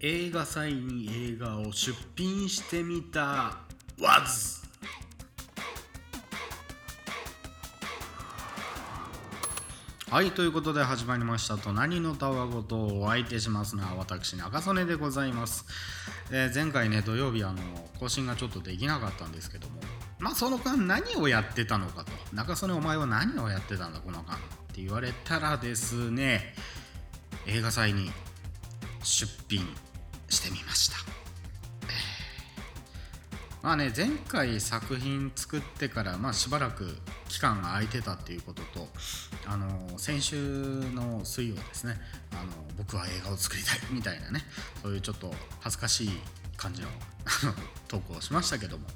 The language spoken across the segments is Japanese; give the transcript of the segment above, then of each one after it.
映画祭に映画を出品してみた。わずはいということで始まりました「隣のたわごと」お相手しますのは私中曽根でございます、えー前回ね土曜日あの更新がちょっとできなかったんですけども。まあその間何をやってたのかと。中曽根お前は何をやってたんだこの間って言われたらですね映画祭に出品してみました。まあね前回作品作ってから、まあ、しばらく期間が空いてたっていうこととあの先週の水曜ですね。あの僕は映画を作りたいみたいなね。そういうちょっと恥ずかしい感じの投稿をしましたけども。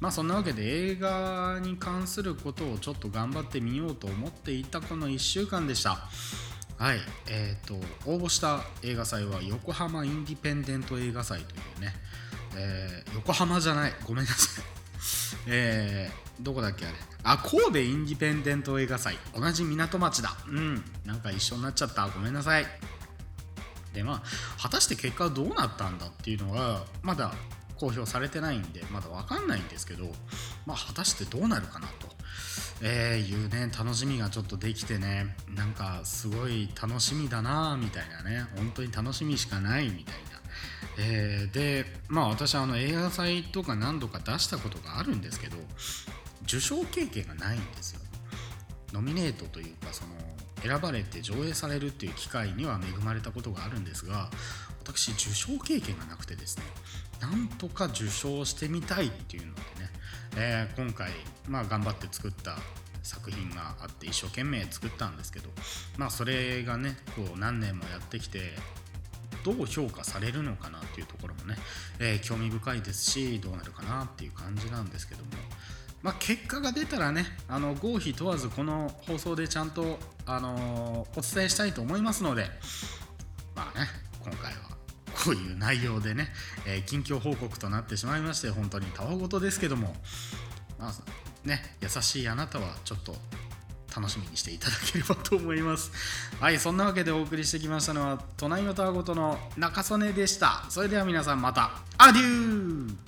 まあそんなわけで映画に関することをちょっと頑張ってみようと思っていたこの1週間でした。はい。えー、と応募した映画祭は横浜インディペンデント映画祭というね、えー横浜じゃない。ごめんなさい。えーどこだっけあれ。あ神戸インディペンデント映画祭。同じ港町だ。うん。なんか一緒になっちゃった。ごめんなさい。でまあ果たして結果どうなったんだっていうのがまだ公表されてないんでまだ分かんないんですけどまあ果たしてどうなるかなと、えーいうね楽しみがちょっとできてねなんかすごい楽しみだなみたいなね本当に楽しみしかないみたいな。えーでまあ私あの映画祭とか何度か出したことがあるんですけど受賞経験がないんですよ。ノミネートというかその選ばれて上映されるっていう機会には恵まれたことがあるんですが私受賞経験がなくてですねなんとか受賞してみたいっていうのでね、えー今回、まあ、頑張って作った作品があって一生懸命作ったんですけどまあそれがねこう何年もやってきてどう評価されるのかなっていうところもね、えー興味深いですしどうなるかなっていう感じなんですけども、まあ、結果が出たらねあの合否問わずこの放送でちゃんと、あのーお伝えしたいと思いますのでまあねという内容でね、えー近況報告となってしまいまして本当にたわごとですけどもまあね優しいあなたはちょっと楽しみにしていただければと思います。はいそんなわけでお送りしてきましたのは隣のたわごとの中曽根でした。それでは皆さんまた。アデュー。